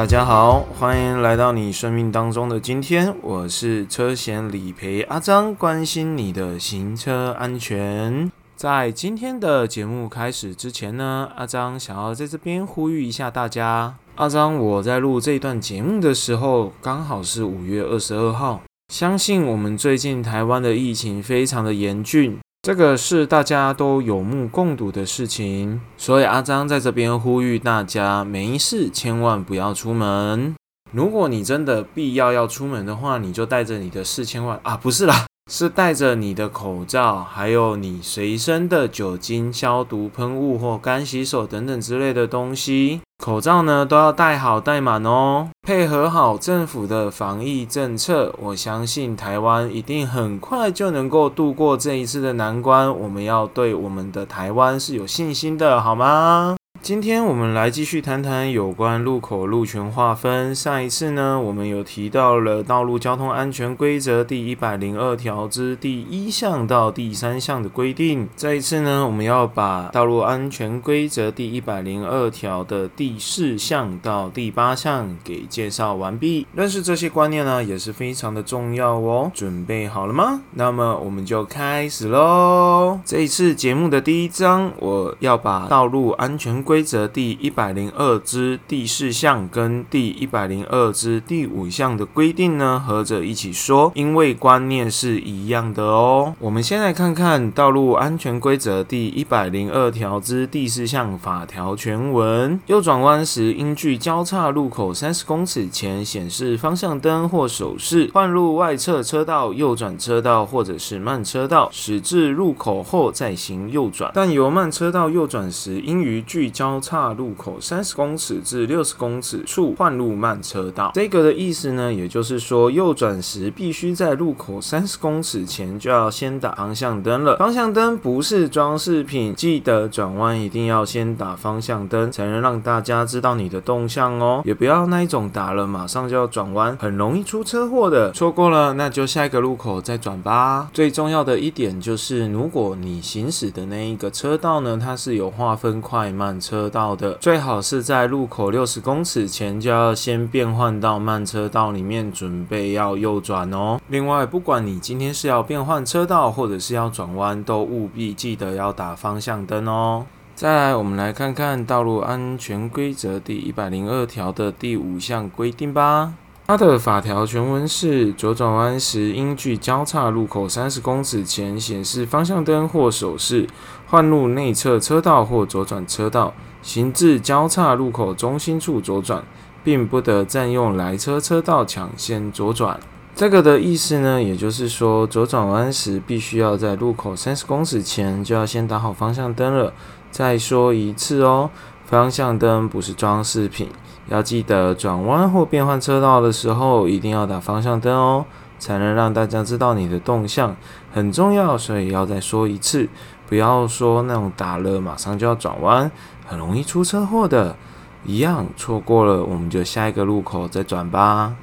大家好，欢迎来到你生命当中的今天，我是车险理赔阿张，关心你的行车安全。在今天的节目开始之前呢，阿张想要在这边呼吁一下大家。阿张，我在录这段节目的时候，刚好是五月二十二号。相信我们最近台湾的疫情非常的严峻，这个是大家都有目共睹的事情。所以阿张在这边呼吁大家，没事千万不要出门。如果你真的必要要出门的话，你就带着你的四千万啊，不是啦，是带着你的口罩，还有你随身的酒精消毒喷雾或干洗手等等之类的东西。口罩呢都要戴好戴满哦，配合好政府的防疫政策，我相信台湾一定很快就能够度过这一次的难关。我们要对我们的台湾是有信心的，好吗？今天我们来继续谈谈有关路口路权划分。上一次呢，我们有提到了《道路交通安全规则》第一百零二条之第一项到第三项的规定。这一次呢，我们要把《道路安全规则》第一百零二条的第四项到第八项给介绍完毕。认识这些观念呢，也是非常的重要哦。准备好了吗？那么我们就开始喽。这一次节目的第一章，我要把道路安全规则第一百零二之第四项跟第一百零二之第五项的规定呢，合着一起说，因为观念是一样的哦。我们先来看看道路安全规则第一百零二条之第四项法条全文：右转弯时，应距交叉路口三十公尺前显示方向灯或手势，换入外侧车道、右转车道或者是慢车道，驶至路口后再行右转。但由慢车道右转时，应于距交叉路口三十公尺至六十公尺处换入慢车道。这个的意思呢，也就是说，右转时必须在路口三十公尺前就要先打方向灯了。方向灯不是装饰品，记得转弯一定要先打方向灯，才能让大家知道你的动向哦。也不要那一种打了马上就要转弯，很容易出车祸的。错过了，那就下一个路口再转吧。最重要的一点就是，如果你行驶的那一个车道呢，它是有划分快慢。车道的最好是在路口六十公尺前就要先变换到慢车道里面，准备要右转哦。另外，不管你今天是要变换车道或者是要转弯，都务必记得要打方向灯哦。再来，我们来看看道路安全规则第一百零二条的第五项规定吧。它的法条全文是：左转弯时，应距交叉路口三十公尺前显示方向灯或手势，换入内侧车道或左转车道，行至交叉路口中心处左转，并不得占用来车车道抢先左转。这个的意思呢，也就是说，左转弯时必须要在路口三十公尺前就要先打好方向灯了。再说一次哦，方向灯不是装饰品。要记得转弯或变换车道的时候，一定要打方向灯哦，才能让大家知道你的动向，很重要。所以要再说一次，不要说那种打了马上就要转弯，很容易出车祸的。一样错过了，我们就下一个路口再转吧。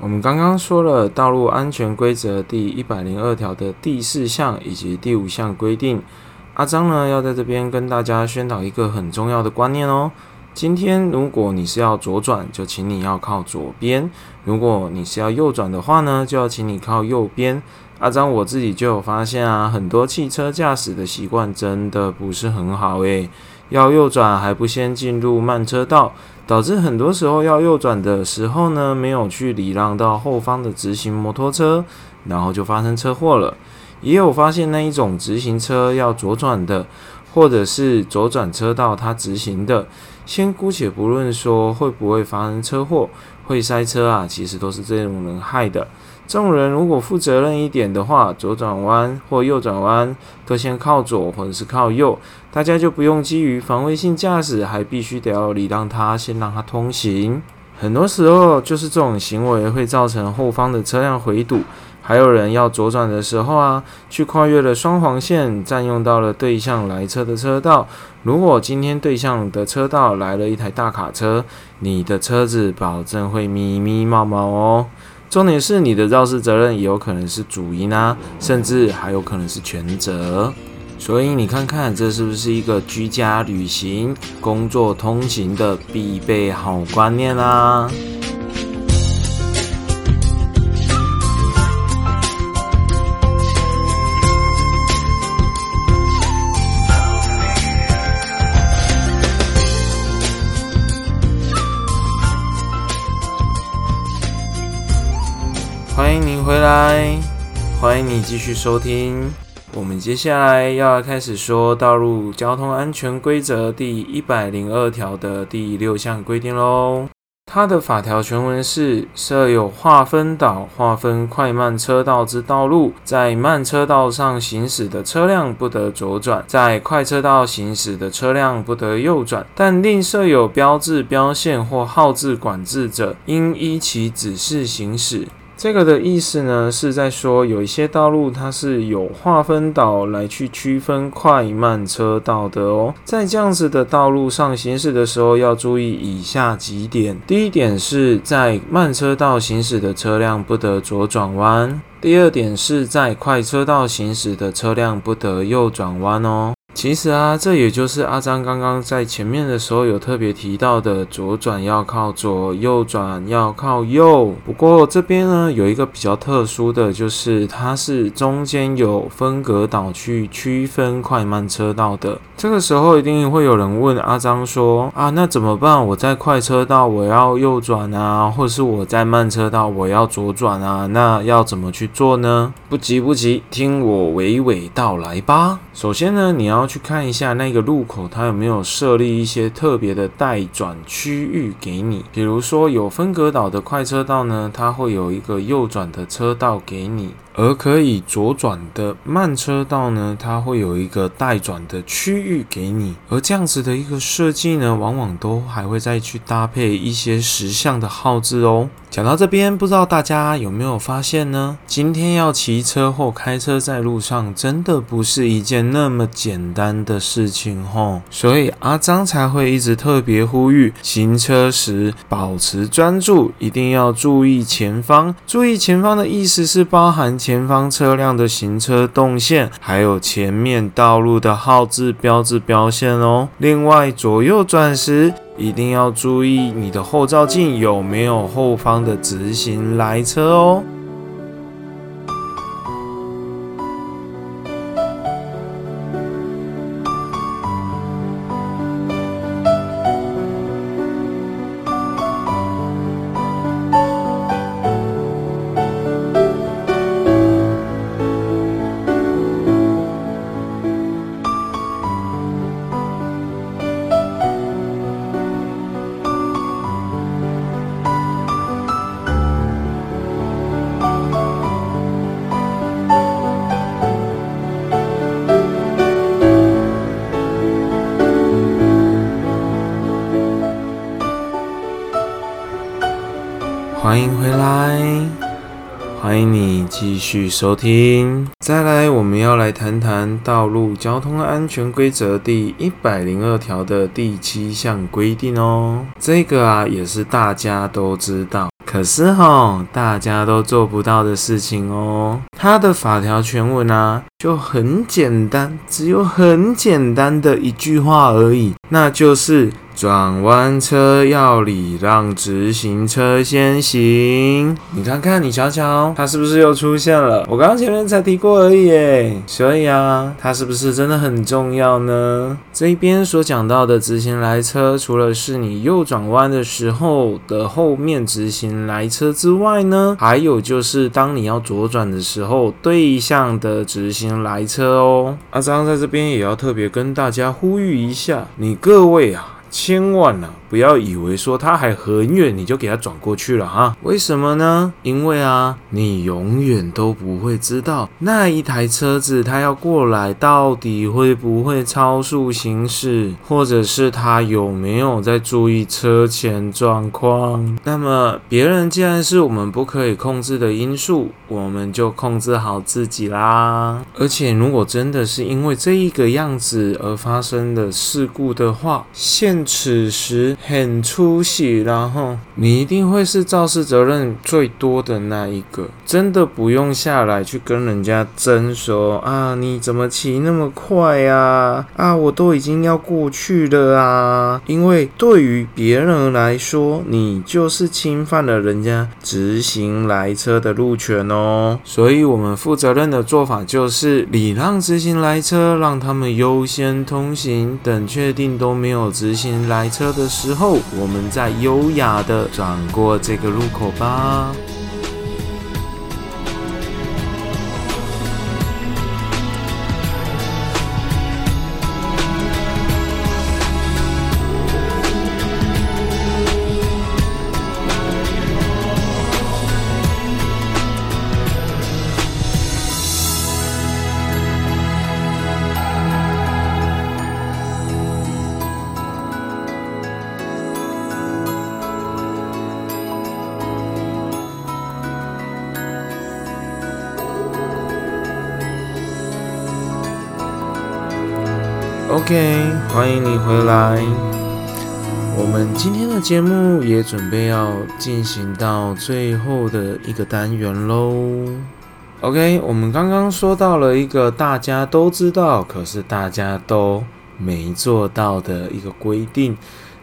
我们刚刚说了道路安全规则第一百零二条的第四项以及第五项规定，阿张呢要在这边跟大家宣导一个很重要的观念哦。今天，如果你是要左转，就请你要靠左边；如果你是要右转的话呢，就要请你靠右边。阿张我自己就有发现啊，很多汽车驾驶的习惯真的不是很好诶，要右转还不先进入慢车道，导致很多时候要右转的时候呢，没有去礼让到后方的直行摩托车，然后就发生车祸了。也有发现那一种直行车要左转的，或者是左转车道它直行的。先姑且不论说会不会发生车祸、会塞车啊，其实都是这种人害的。这种人如果负责任一点的话，左转弯或右转弯都先靠左或者是靠右，大家就不用基于防卫性驾驶，还必须得要礼让他，先让他通行。很多时候就是这种行为会造成后方的车辆回堵。还有人要左转的时候啊，去跨越了双黄线，占用到了对向来车的车道。如果今天对向的车道来了一台大卡车，你的车子保证会咪咪冒冒哦。重点是你的肇事责任也有可能是主因啊，甚至还有可能是全责。所以你看看，这是不是一个居家旅行、工作通行的必备好观念啦？来，欢迎你继续收听。我们接下来要开始说道路交通安全规则第一百零二条的第六项规定喽。它的法条全文是：设有划分岛、划分快慢车道之道路，在慢车道上行驶的车辆不得左转，在快车道行驶的车辆不得右转。但另设有标志、标线或号志管制者，应依其指示行驶。这个的意思呢，是在说有一些道路它是有划分岛来去区分快慢车道的哦。在这样子的道路上行驶的时候，要注意以下几点：第一点是在慢车道行驶的车辆不得左转弯；第二点是在快车道行驶的车辆不得右转弯哦。其实啊，这也就是阿张刚刚在前面的时候有特别提到的，左转要靠左，右转要靠右。不过这边呢，有一个比较特殊的就是，它是中间有分隔岛去区分快慢车道的。这个时候一定会有人问阿张说：啊，那怎么办？我在快车道我要右转啊，或者是我在慢车道我要左转啊？那要怎么去做呢？不急不急，听我娓娓道来吧。首先呢，你要去看一下那个路口，它有没有设立一些特别的待转区域给你。比如说有分隔岛的快车道呢，它会有一个右转的车道给你。而可以左转的慢车道呢，它会有一个待转的区域给你。而这样子的一个设计呢，往往都还会再去搭配一些实像的号字哦。讲到这边，不知道大家有没有发现呢？今天要骑车或开车在路上，真的不是一件那么简单的事情吼。所以阿张才会一直特别呼吁，行车时保持专注，一定要注意前方。注意前方的意思是包含。前方车辆的行车动线，还有前面道路的号志标志标线哦。另外，左右转时一定要注意你的后照镜有没有后方的直行来车哦。欢迎回来，欢迎你继续收听。再来，我们要来谈谈道路交通安全规则第一百零二条的第七项规定哦。这个啊，也是大家都知道，可是哈，大家都做不到的事情哦。它的法条全文啊，就很简单，只有很简单的一句话而已，那就是。转弯车要礼让直行车先行。你看看，你瞧瞧，它是不是又出现了？我刚刚前面才提过而已诶。所以啊，它是不是真的很重要呢？这一边所讲到的直行来车，除了是你右转弯的时候的后面直行来车之外呢，还有就是当你要左转的时候，对向的直行来车哦。阿张在这边也要特别跟大家呼吁一下，你各位啊。千万呐，不要以为说他还很远，你就给他转过去了哈。为什么呢？因为啊，你永远都不会知道那一台车子他要过来到底会不会超速行驶，或者是他有没有在注意车前状况。那么别人既然是我们不可以控制的因素，我们就控制好自己啦。而且如果真的是因为这一个样子而发生的事故的话，现此时很出息，然后你一定会是肇事责任最多的那一个。真的不用下来去跟人家争说啊，你怎么骑那么快呀？啊，我都已经要过去了啊！因为对于别人来说，你就是侵犯了人家直行来车的路权哦。所以，我们负责任的做法就是礼让直行来车，让他们优先通行。等确定都没有直行来车的时之后，我们再优雅的转过这个路口吧。OK，欢迎你回来。我们今天的节目也准备要进行到最后的一个单元喽。OK，我们刚刚说到了一个大家都知道，可是大家都没做到的一个规定。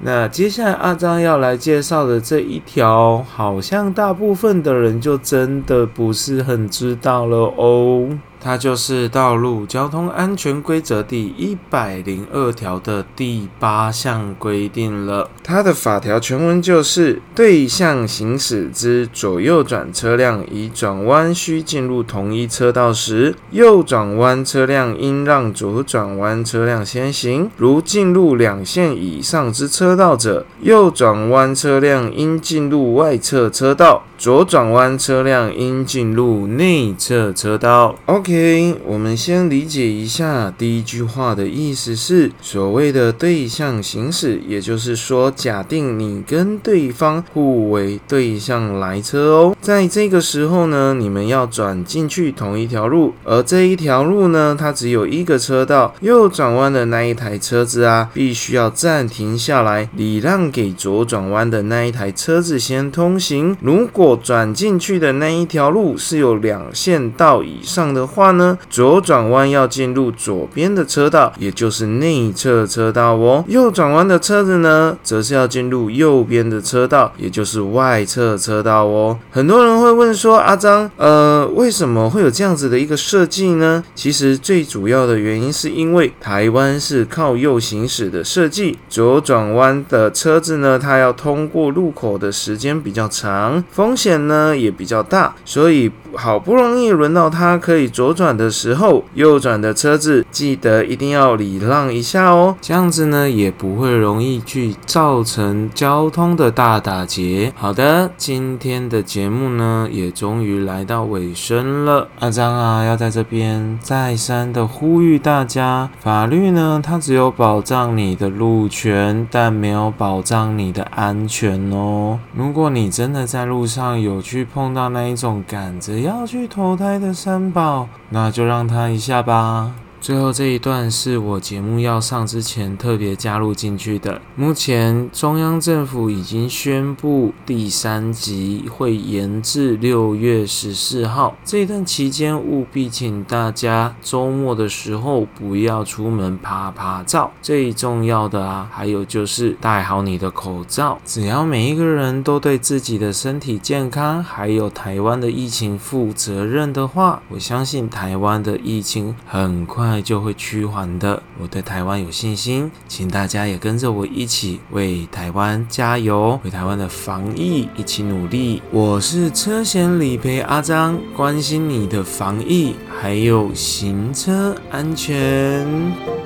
那接下来阿张要来介绍的这一条，好像大部分的人就真的不是很知道了哦。它就是《道路交通安全规则》第一百零二条的第八项规定了。它的法条全文就是：对向行驶之左右转车辆，以转弯需进入同一车道时，右转弯车辆应让左转弯车辆先行；如进入两线以上之车道者，右转弯车辆应进入外侧车道。左转弯车辆应进入内侧车道。OK，OK，我们先理解一下第一句话的意思是所谓的对向行驶，也就是说，假定你跟对方互为对向来车哦，在这个时候呢，你们要转进去同一条路，而这一条路呢，它只有一个车道，右转弯的那一台车子啊，必须要暂停下来，礼让给左转弯的那一台车子先通行。如果转进去的那一条路是有两线道以上的话呢，左转弯要进入左边的车道，也就是内侧车道哦。右转弯的车子呢，则是要进入右边的车道，也就是外侧车道哦。很多人会问说，阿张，呃，为什么会有这样子的一个设计呢？其实最主要的原因是因为台湾是靠右行驶的设计，左转弯的车子呢，它要通过路口的时间比较长，风。险呢也比较大，所以好不容易轮到他可以左左转的时候，右转的车子记得一定要礼让一下哦，这样子呢也不会容易去造成交通的大打劫。好的，今天的节目呢也终于来到尾声了，阿张啊要在这边再三的呼吁大家，法律呢它只有保障你的路权，但没有保障你的安全哦。如果你真的在路上，有去碰到那一种赶着要去投胎的三宝，那就让他一下吧。最后这一段是我节目要上之前特别加入进去的。目前中央政府已经宣布第三集会延至六月十四号。这一段期间务必请大家周末的时候不要出门拍拍照。最重要的啊，还有就是戴好你的口罩。只要每一个人都对自己的身体健康还有台湾的疫情负责任的话，我相信台湾的疫情很快快。就会趋缓的，我对台湾有信心，请大家也跟着我一起为台湾加油，为台湾的防疫一起努力。我是车险理赔阿张，关心你的防疫还有行车安全。